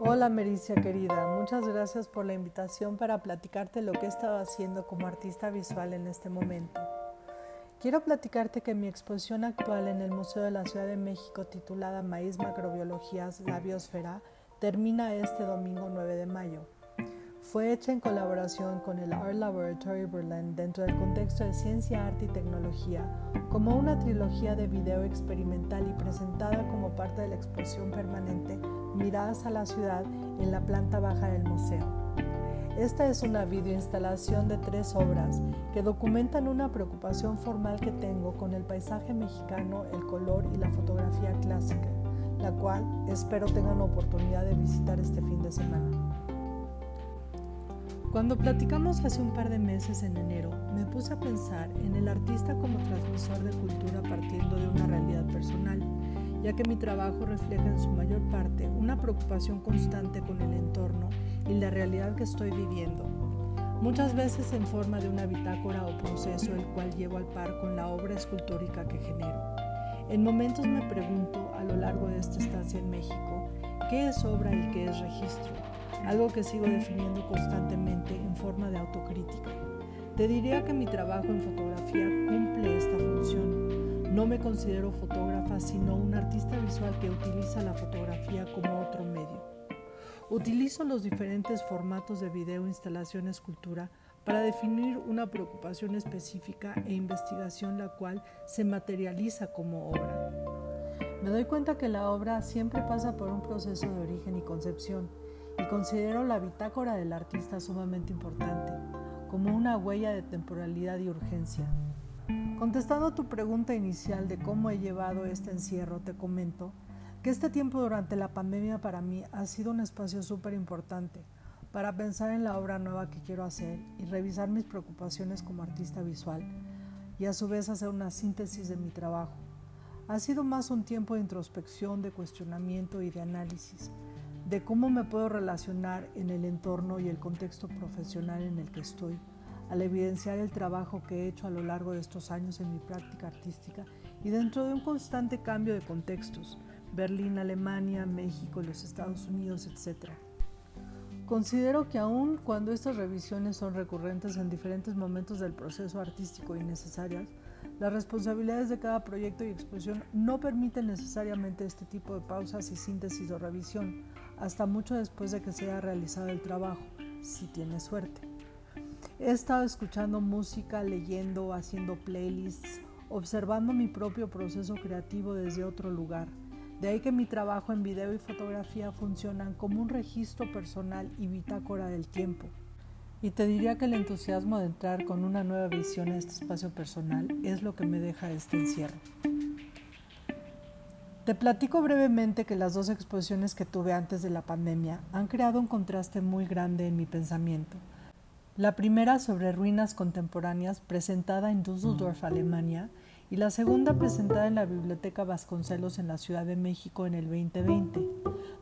Hola Mericia querida, muchas gracias por la invitación para platicarte lo que he estado haciendo como artista visual en este momento. Quiero platicarte que mi exposición actual en el Museo de la Ciudad de México titulada Maíz Macrobiologías, la Biosfera termina este domingo 9 de mayo. Fue hecha en colaboración con el Art Laboratory Berlin dentro del contexto de ciencia, arte y tecnología, como una trilogía de video experimental y presentada como parte de la exposición permanente Miradas a la ciudad en la planta baja del museo. Esta es una videoinstalación de tres obras que documentan una preocupación formal que tengo con el paisaje mexicano, el color y la fotografía clásica, la cual espero tengan oportunidad de visitar este fin de semana. Cuando platicamos hace un par de meses en enero, me puse a pensar en el artista como transmisor de cultura partiendo de una realidad personal, ya que mi trabajo refleja en su mayor parte una preocupación constante con el entorno y la realidad que estoy viviendo, muchas veces en forma de una bitácora o proceso el cual llevo al par con la obra escultórica que genero. En momentos me pregunto a lo largo de esta estancia en México, ¿qué es obra y qué es registro? Algo que sigo definiendo constantemente en forma de autocrítica. Te diría que mi trabajo en fotografía cumple esta función. No me considero fotógrafa, sino un artista visual que utiliza la fotografía como otro medio. Utilizo los diferentes formatos de video, instalación, escultura para definir una preocupación específica e investigación la cual se materializa como obra. Me doy cuenta que la obra siempre pasa por un proceso de origen y concepción y considero la bitácora del artista sumamente importante, como una huella de temporalidad y urgencia. Contestando a tu pregunta inicial de cómo he llevado este encierro, te comento que este tiempo durante la pandemia para mí ha sido un espacio súper importante para pensar en la obra nueva que quiero hacer y revisar mis preocupaciones como artista visual y a su vez hacer una síntesis de mi trabajo. Ha sido más un tiempo de introspección, de cuestionamiento y de análisis de cómo me puedo relacionar en el entorno y el contexto profesional en el que estoy, al evidenciar el trabajo que he hecho a lo largo de estos años en mi práctica artística y dentro de un constante cambio de contextos, Berlín, Alemania, México, los Estados Unidos, etc. Considero que aun cuando estas revisiones son recurrentes en diferentes momentos del proceso artístico y necesarias, las responsabilidades de cada proyecto y exposición no permiten necesariamente este tipo de pausas y síntesis o revisión, hasta mucho después de que se haya realizado el trabajo, si tiene suerte. He estado escuchando música, leyendo, haciendo playlists, observando mi propio proceso creativo desde otro lugar. De ahí que mi trabajo en video y fotografía funcionan como un registro personal y bitácora del tiempo. Y te diría que el entusiasmo de entrar con una nueva visión a este espacio personal es lo que me deja este encierro. Te platico brevemente que las dos exposiciones que tuve antes de la pandemia han creado un contraste muy grande en mi pensamiento. La primera sobre ruinas contemporáneas presentada en Düsseldorf, Alemania, y la segunda presentada en la Biblioteca Vasconcelos en la Ciudad de México en el 2020,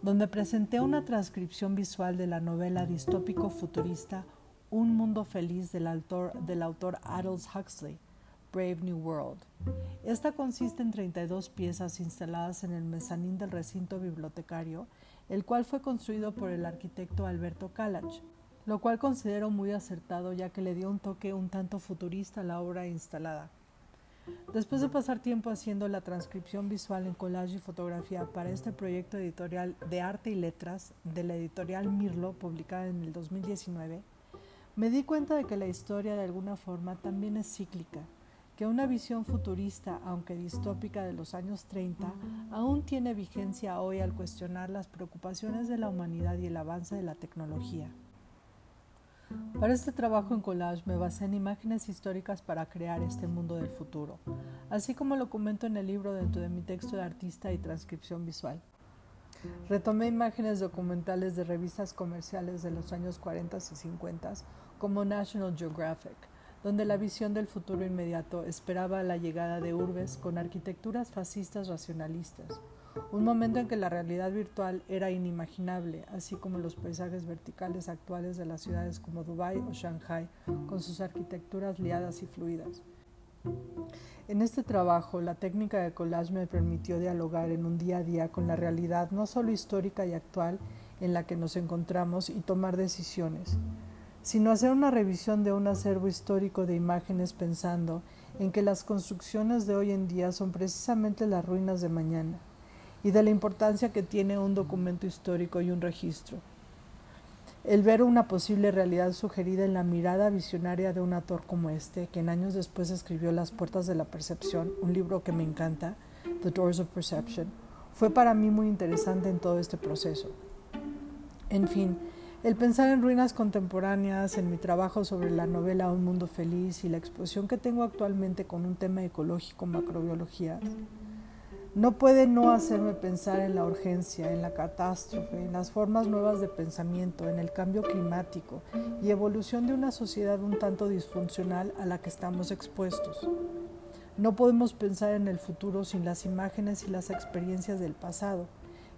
donde presenté una transcripción visual de la novela distópico futurista Un mundo feliz del autor, del autor Aldous Huxley, Brave New World. Esta consiste en 32 piezas instaladas en el mezanín del recinto bibliotecario, el cual fue construido por el arquitecto Alberto Kalach, lo cual considero muy acertado ya que le dio un toque un tanto futurista a la obra instalada. Después de pasar tiempo haciendo la transcripción visual en collage y fotografía para este proyecto editorial de arte y letras de la editorial Mirlo, publicada en el 2019, me di cuenta de que la historia de alguna forma también es cíclica que una visión futurista, aunque distópica de los años 30, aún tiene vigencia hoy al cuestionar las preocupaciones de la humanidad y el avance de la tecnología. Para este trabajo en collage me basé en imágenes históricas para crear este mundo del futuro, así como lo comento en el libro dentro de mi texto de artista y transcripción visual. Retomé imágenes documentales de revistas comerciales de los años 40 y 50 como National Geographic, donde la visión del futuro inmediato esperaba la llegada de urbes con arquitecturas fascistas racionalistas, un momento en que la realidad virtual era inimaginable, así como los paisajes verticales actuales de las ciudades como Dubái o Shanghai, con sus arquitecturas liadas y fluidas. En este trabajo, la técnica de collage me permitió dialogar en un día a día con la realidad no solo histórica y actual, en la que nos encontramos y tomar decisiones, sino hacer una revisión de un acervo histórico de imágenes pensando en que las construcciones de hoy en día son precisamente las ruinas de mañana y de la importancia que tiene un documento histórico y un registro. El ver una posible realidad sugerida en la mirada visionaria de un autor como este, que en años después escribió Las Puertas de la Percepción, un libro que me encanta, The Doors of Perception, fue para mí muy interesante en todo este proceso. En fin, el pensar en ruinas contemporáneas, en mi trabajo sobre la novela Un Mundo Feliz y la exposición que tengo actualmente con un tema ecológico macrobiología, no puede no hacerme pensar en la urgencia, en la catástrofe, en las formas nuevas de pensamiento, en el cambio climático y evolución de una sociedad un tanto disfuncional a la que estamos expuestos. No podemos pensar en el futuro sin las imágenes y las experiencias del pasado.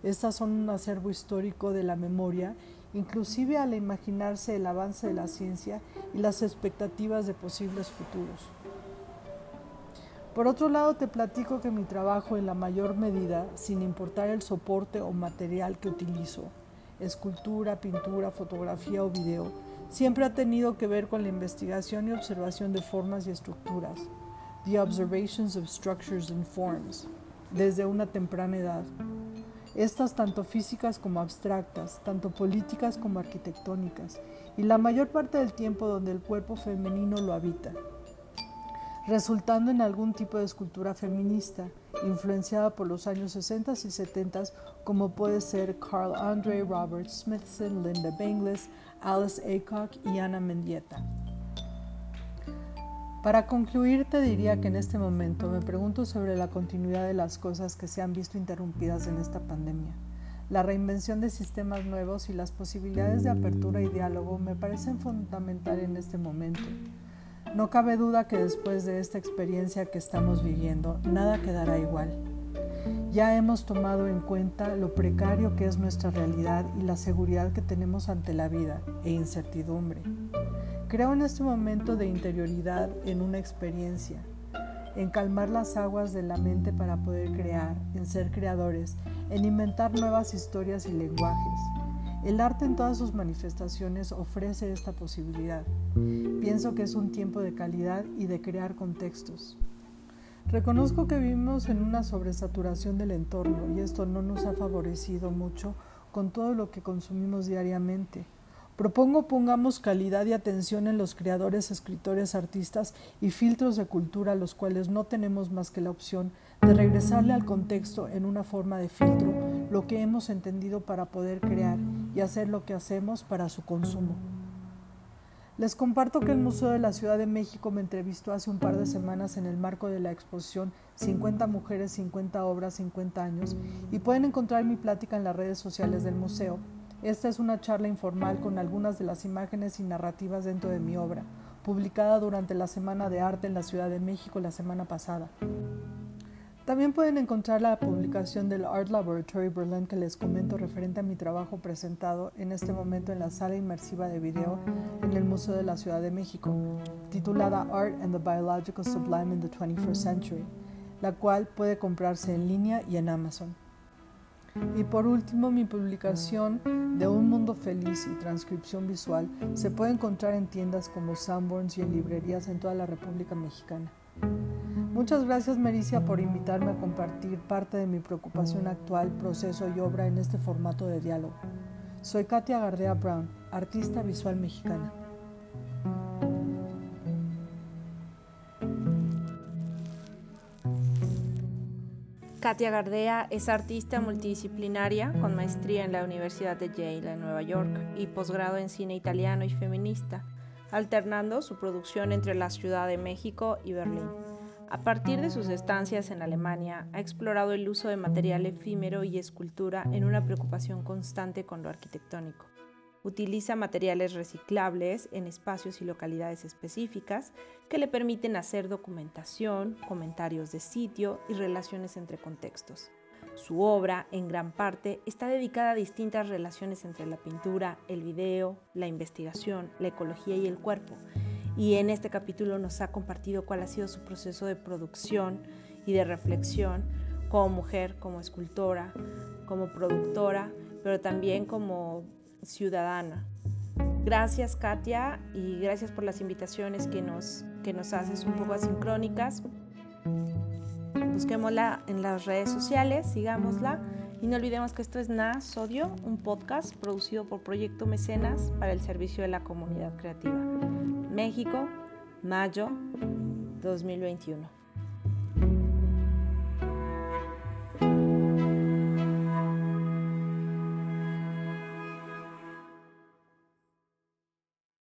Estas son un acervo histórico de la memoria, inclusive al imaginarse el avance de la ciencia y las expectativas de posibles futuros. Por otro lado, te platico que mi trabajo en la mayor medida, sin importar el soporte o material que utilizo, escultura, pintura, fotografía o video, siempre ha tenido que ver con la investigación y observación de formas y estructuras, the observations of structures and forms, desde una temprana edad. Estas tanto físicas como abstractas, tanto políticas como arquitectónicas, y la mayor parte del tiempo donde el cuerpo femenino lo habita resultando en algún tipo de escultura feminista, influenciada por los años 60 y 70 como puede ser Carl Andre, Robert Smithson, Linda Benglis, Alice Aycock y Anna Mendieta. Para concluir, te diría que en este momento me pregunto sobre la continuidad de las cosas que se han visto interrumpidas en esta pandemia. La reinvención de sistemas nuevos y las posibilidades de apertura y diálogo me parecen fundamental en este momento. No cabe duda que después de esta experiencia que estamos viviendo, nada quedará igual. Ya hemos tomado en cuenta lo precario que es nuestra realidad y la seguridad que tenemos ante la vida e incertidumbre. Creo en este momento de interioridad en una experiencia, en calmar las aguas de la mente para poder crear, en ser creadores, en inventar nuevas historias y lenguajes el arte en todas sus manifestaciones ofrece esta posibilidad. Pienso que es un tiempo de calidad y de crear contextos. Reconozco que vivimos en una sobresaturación del entorno y esto no nos ha favorecido mucho con todo lo que consumimos diariamente. Propongo pongamos calidad y atención en los creadores, escritores, artistas y filtros de cultura, los cuales no tenemos más que la opción de regresarle al contexto en una forma de filtro lo que hemos entendido para poder crear y hacer lo que hacemos para su consumo. Les comparto que el Museo de la Ciudad de México me entrevistó hace un par de semanas en el marco de la exposición 50 mujeres, 50 obras, 50 años y pueden encontrar mi plática en las redes sociales del museo. Esta es una charla informal con algunas de las imágenes y narrativas dentro de mi obra, publicada durante la Semana de Arte en la Ciudad de México la semana pasada. También pueden encontrar la publicación del Art Laboratory Berlin que les comento referente a mi trabajo presentado en este momento en la sala inmersiva de video en el Museo de la Ciudad de México, titulada Art and the Biological Sublime in the 21st Century, la cual puede comprarse en línea y en Amazon. Y por último, mi publicación de Un Mundo Feliz y transcripción visual se puede encontrar en tiendas como Sanborns y en librerías en toda la República Mexicana. Muchas gracias Mericia por invitarme a compartir parte de mi preocupación actual, proceso y obra en este formato de diálogo. Soy Katia Gardea Brown, artista visual mexicana. Katia Gardea es artista multidisciplinaria con maestría en la Universidad de Yale en Nueva York y posgrado en cine italiano y feminista, alternando su producción entre la Ciudad de México y Berlín. A partir de sus estancias en Alemania, ha explorado el uso de material efímero y escultura en una preocupación constante con lo arquitectónico. Utiliza materiales reciclables en espacios y localidades específicas que le permiten hacer documentación, comentarios de sitio y relaciones entre contextos. Su obra, en gran parte, está dedicada a distintas relaciones entre la pintura, el video, la investigación, la ecología y el cuerpo, y en este capítulo nos ha compartido cuál ha sido su proceso de producción y de reflexión como mujer, como escultora, como productora, pero también como ciudadana. Gracias Katia y gracias por las invitaciones que nos, que nos haces un poco asincrónicas. Busquémosla en las redes sociales, sigámosla y no olvidemos que esto es Na Sodio, un podcast producido por Proyecto Mecenas para el servicio de la comunidad creativa. México, mayo 2021.